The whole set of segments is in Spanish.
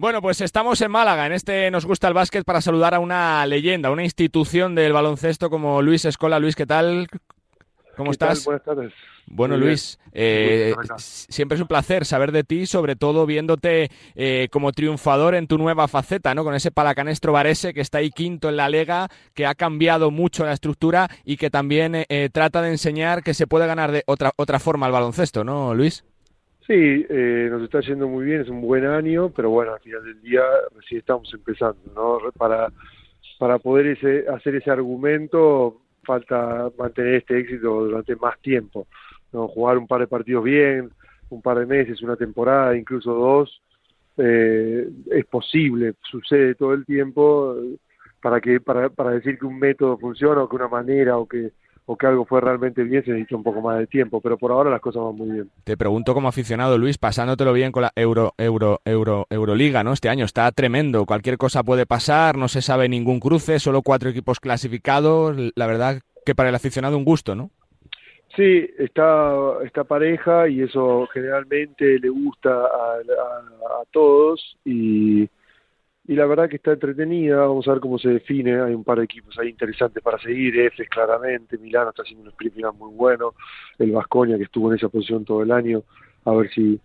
Bueno, pues estamos en Málaga, en este Nos gusta el básquet, para saludar a una leyenda, una institución del baloncesto como Luis Escola. Luis, ¿qué tal? ¿Cómo estás? Buenas tardes. Bueno, Luis, eh, siempre es un placer saber de ti, sobre todo viéndote eh, como triunfador en tu nueva faceta, ¿no? Con ese palacanestro Varese que está ahí quinto en la Lega, que ha cambiado mucho la estructura y que también eh, trata de enseñar que se puede ganar de otra, otra forma el baloncesto, ¿no, Luis? Sí, eh, nos está yendo muy bien, es un buen año, pero bueno, al final del día recién estamos empezando, ¿no? Para, para poder ese, hacer ese argumento falta mantener este éxito durante más tiempo, ¿no? Jugar un par de partidos bien, un par de meses, una temporada, incluso dos, eh, es posible, sucede todo el tiempo para que para, para decir que un método funciona o que una manera o que o que algo fue realmente bien, se necesita un poco más de tiempo, pero por ahora las cosas van muy bien. Te pregunto como aficionado, Luis, pasándotelo bien con la Euro, Euro, Euro, Euroliga, ¿no? Este año está tremendo, cualquier cosa puede pasar, no se sabe ningún cruce, solo cuatro equipos clasificados, la verdad que para el aficionado un gusto, ¿no? Sí, está, está pareja y eso generalmente le gusta a, a todos y y la verdad que está entretenida, vamos a ver cómo se define, hay un par de equipos ahí interesantes para seguir, Efes claramente, Milano está haciendo un sprint final muy bueno, el Vascoña que estuvo en esa posición todo el año, a ver si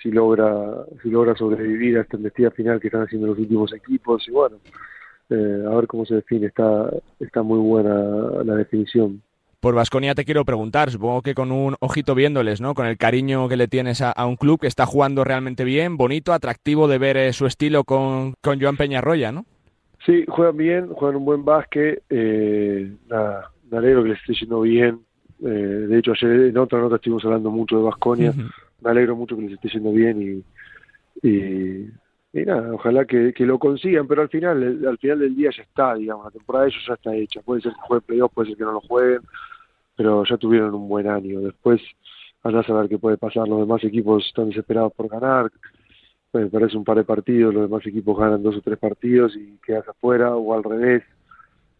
si logra si logra sobrevivir a esta embestida final que están haciendo los últimos equipos. Y bueno, eh, a ver cómo se define, está está muy buena la definición. Por Vasconia te quiero preguntar, supongo que con un ojito viéndoles, ¿no? Con el cariño que le tienes a, un club que está jugando realmente bien, bonito, atractivo de ver eh, su estilo con, con Joan Peñarroya, ¿no? Sí, juegan bien, juegan un buen básquet, eh, nada, me alegro que les esté yendo bien. Eh, de hecho, ayer en otra nota estuvimos hablando mucho de Vasconia, me alegro mucho que les esté yendo bien y, y, nada, ojalá que, que, lo consigan, pero al final, al final del día ya está, digamos, la temporada de ellos ya está hecha. Puede ser que jueguen playoffs, puede ser que no lo jueguen, pero ya tuvieron un buen año. Después, allá a saber qué puede pasar. Los demás equipos están desesperados por ganar. Me parece un par de partidos, los demás equipos ganan dos o tres partidos y quedas afuera o al revés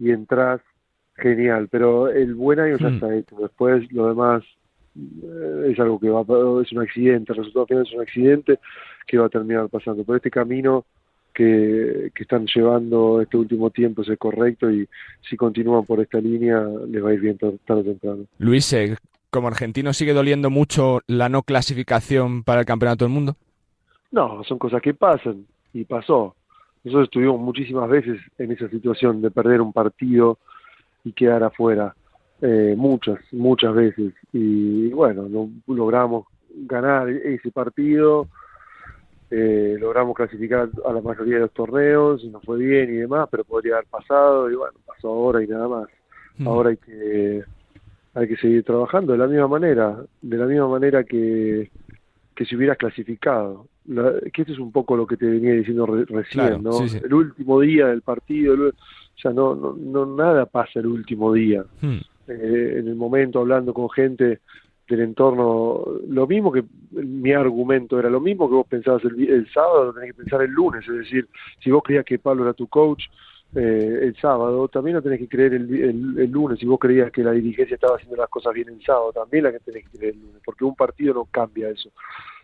y entras, genial. Pero el buen año ya hmm. está hecho. Después, lo demás es algo que va es un accidente, el resultado final es un accidente que va a terminar pasando. Pero este camino que, están llevando este último tiempo es correcto y si continúan por esta línea les va a ir bien tarde o temprano. Luis, eh, como argentino sigue doliendo mucho la no clasificación para el Campeonato del Mundo. No, son cosas que pasan y pasó. Nosotros estuvimos muchísimas veces en esa situación de perder un partido y quedar afuera. Eh, muchas, muchas veces. Y bueno, no logramos ganar ese partido eh, logramos clasificar a la mayoría de los torneos, y nos fue bien y demás, pero podría haber pasado y bueno, pasó ahora y nada más. Mm. Ahora hay que hay que seguir trabajando de la misma manera, de la misma manera que, que si hubieras clasificado. que esto es un poco lo que te venía diciendo recién, ¿no? El último día del partido, o sea, no, no, no nada pasa el último día. Mm. Eh, en el momento hablando con gente del entorno, lo mismo que mi argumento era lo mismo que vos pensabas el, sábado, lo tenés que pensar el lunes, es decir, si vos creías que Pablo era tu coach eh, el sábado, también lo tenés que creer el, el, lunes, si vos creías que la dirigencia estaba haciendo las cosas bien el sábado, también la que tenés que creer el lunes, porque un partido no cambia eso.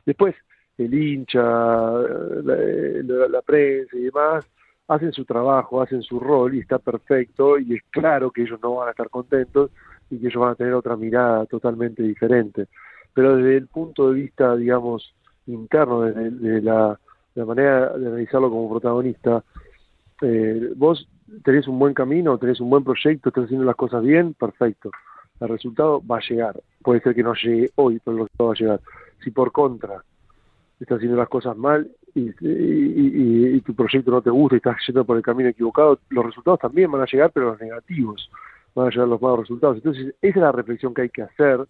Después, el hincha, la, la prensa y demás, hacen su trabajo, hacen su rol y está perfecto y es claro que ellos no van a estar contentos y que ellos van a tener otra mirada totalmente diferente. Pero desde el punto de vista, digamos, interno, de la, manera de analizarlo como protagonista, eh, vos tenés un buen camino, tenés un buen proyecto, estás haciendo las cosas bien, perfecto. El resultado va a llegar. Puede ser que no llegue hoy, pero el resultado va a llegar. Si por contra estás haciendo las cosas mal y, y, tu proyecto no te gusta y estás yendo por el camino equivocado, los resultados también van a llegar, pero los negativos van a llegar los malos resultados. Entonces, esa es la reflexión que hay que hacer,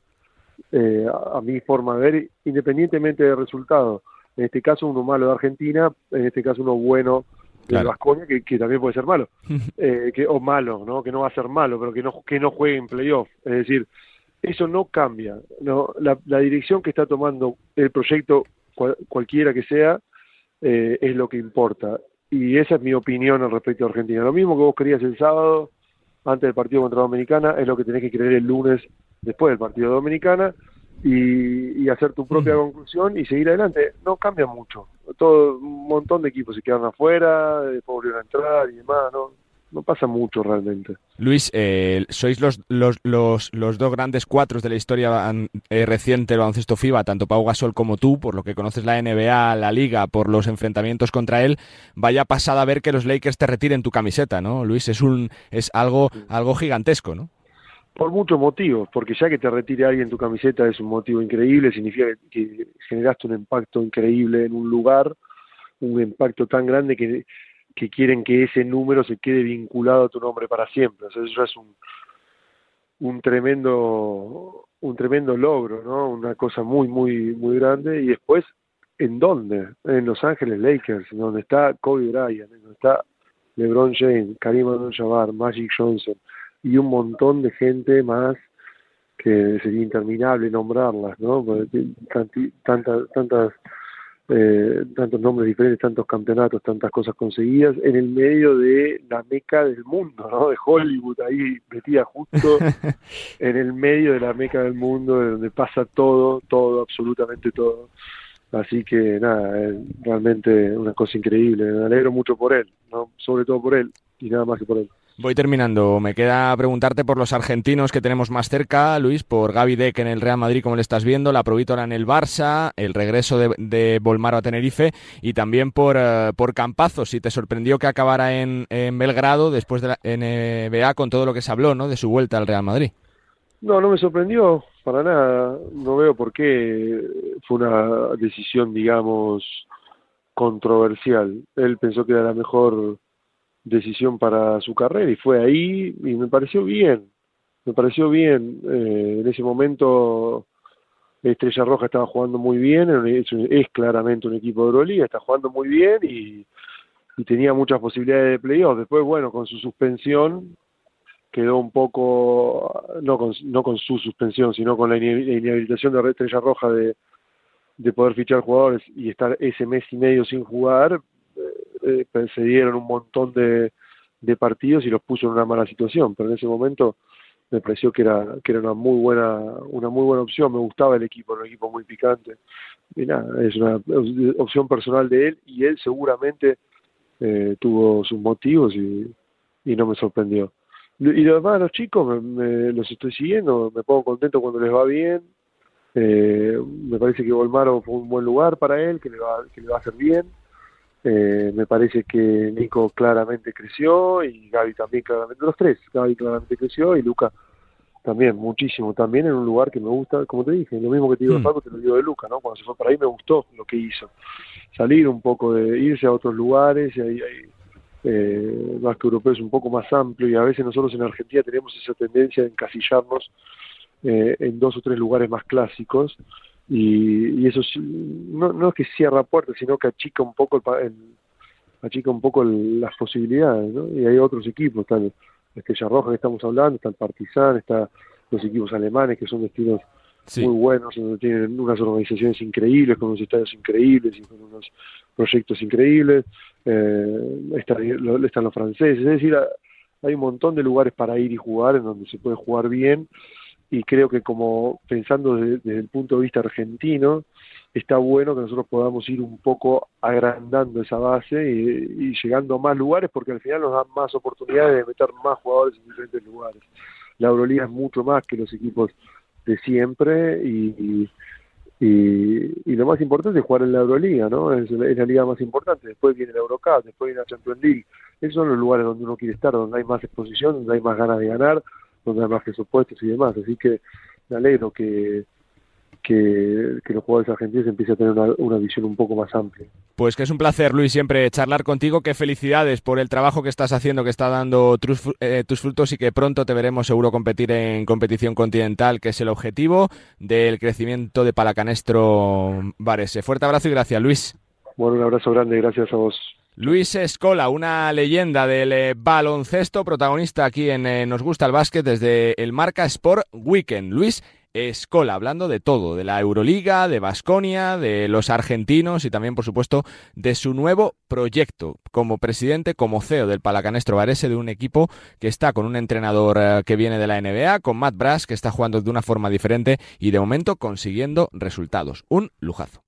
eh, a, mi forma de ver, independientemente del resultado. En este caso, uno malo de Argentina, en este caso, uno bueno de Vasconia, que, que, también puede ser malo, eh, que, o malo, ¿no? que no va a ser malo, pero que no, que no juegue en playoff. Es decir, eso no cambia. ¿no? La, dirección que está tomando el proyecto, cualquiera que sea, eh, es lo que importa. Y esa es mi opinión al respecto de Argentina. Lo mismo que vos querías el sábado, antes del partido contra Dominicana, es lo que tenés que creer el lunes después del partido de Dominicana y, hacer tu propia conclusión y seguir adelante. No cambia mucho. Todo, un montón de equipos se quedan afuera, después volvieron a entrar y demás, ¿no? No pasa mucho realmente. Luis, eh, sois los, los, los, los, dos grandes cuatros de la historia eh, reciente del baloncesto FIBA, tanto Pau Gasol como tú, por lo que conoces la NBA, la Liga, por los enfrentamientos contra él. Vaya pasada ver que los Lakers te retiren tu camiseta, ¿no? Luis, es, un, es algo, algo gigantesco, ¿no? Por muchos motivos, porque ya que te retire alguien tu camiseta es un motivo increíble, significa que generaste un impacto increíble en un lugar, un impacto tan grande que que quieren que ese número se quede vinculado a tu nombre para siempre. O sea, eso es un, un tremendo un tremendo logro, ¿no? Una cosa muy muy muy grande y después ¿en dónde? En Los Ángeles Lakers, donde está Kobe Bryant, donde está LeBron James, Karim Abdul-Jabbar, Magic Johnson y un montón de gente más que sería interminable nombrarlas, ¿no? Tantas tantas eh, tantos nombres diferentes, tantos campeonatos, tantas cosas conseguidas, en el medio de la meca del mundo, ¿no? De Hollywood, ahí metida justo en el medio de la meca del mundo, de donde pasa todo, todo, absolutamente todo. Así que nada, es realmente una cosa increíble, me alegro mucho por él, ¿no? Sobre todo por él y nada más que por él. Voy terminando. Me queda preguntarte por los argentinos que tenemos más cerca, Luis, por Gaby Deck en el Real Madrid, como le estás viendo, la Provítora en el Barça, el regreso de, de Volmaro a Tenerife y también por, uh, por Campazo, si te sorprendió que acabara en, en, Belgrado después de la NBA con todo lo que se habló ¿no? de su vuelta al Real Madrid. No, no me sorprendió para nada. No veo por qué fue una decisión, digamos, controversial. Él pensó que era la mejor decisión para su carrera y fue ahí y me pareció bien, me pareció bien. Eh, en ese momento Estrella Roja estaba jugando muy bien, es, claramente un equipo de Euroliga, está jugando muy bien y, tenía muchas posibilidades de playoff. Después, bueno, con su suspensión quedó un poco, no con, no con su suspensión, sino con la inhabilitación de Estrella Roja de, de poder fichar jugadores y estar ese mes y medio sin jugar, eh, se dieron un montón de, de partidos y los puso en una mala situación, pero en ese momento me pareció que era que era una muy buena una muy buena opción. Me gustaba el equipo era un equipo muy picante. Y nada es una opción personal de él y él seguramente eh, tuvo sus motivos y, no me sorprendió. Y lo demás los chicos me, los estoy siguiendo me pongo contento cuando les va bien. Eh, me parece que Volmaro fue un buen lugar para él que le va que le va a hacer bien eh, me parece que Nico claramente creció y Gaby también claramente, los tres, Gaby claramente creció y Luca también, muchísimo, también en un lugar que me gusta, como te dije, lo mismo que te digo de mm. Paco, te lo digo de Luca, ¿no? Cuando se fue para ahí me gustó lo que hizo, salir un poco de irse a otros lugares y ahí, eh, más que europeo es un poco más amplio y a veces nosotros en Argentina tenemos esa tendencia de encasillarnos eh, en dos o tres lugares más clásicos y, y eso no, no es que cierra puertas, sino que achica un poco el, achica un poco las posibilidades, ¿no? Y hay otros equipos, está el Estrella Roja que estamos hablando, está el Partizan, está los equipos alemanes que son destinos muy buenos, donde tienen unas organizaciones increíbles, con unos estadios increíbles y con unos proyectos increíbles, eh, están los franceses, es decir, hay un montón de lugares para ir y jugar en donde se puede jugar bien y creo que como pensando desde, el punto de vista argentino, está bueno que nosotros podamos ir un poco agrandando esa base y, llegando a más lugares porque al final nos dan más oportunidades de meter más jugadores en diferentes lugares. La Euroliga es mucho más que los equipos de siempre y, y, lo más importante es jugar en la Euroliga, ¿no? Es, la liga más importante. Después viene la Eurocup, después viene la Champions League. Esos son los lugares donde uno quiere estar, donde hay más exposición, donde hay más ganas de ganar, donde hay más presupuestos y demás. Así que me alegro que, que, los jugadores argentinos empiecen a tener una, visión un poco más amplia. Pues que es un placer, Luis, siempre charlar contigo. Qué felicidades por el trabajo que estás haciendo, que está dando tus, eh, tus frutos y que pronto te veremos seguro competir en competición continental, que es el objetivo del crecimiento de Palacanestro Varese. Fuerte abrazo y gracias, Luis. Bueno, un abrazo grande, gracias a vos. Luis Escola, una leyenda del eh, baloncesto, protagonista aquí en eh, Nos gusta el básquet desde el Marca Sport Weekend. Luis Escola, hablando de todo, de la Euroliga, de Basconia, de los argentinos y también, por supuesto, de su nuevo proyecto como presidente, como CEO del Palacanestro Varese, de un equipo que está con un entrenador eh, que viene de la NBA, con Matt Brass, que está jugando de una forma diferente y de momento consiguiendo resultados. Un lujazo.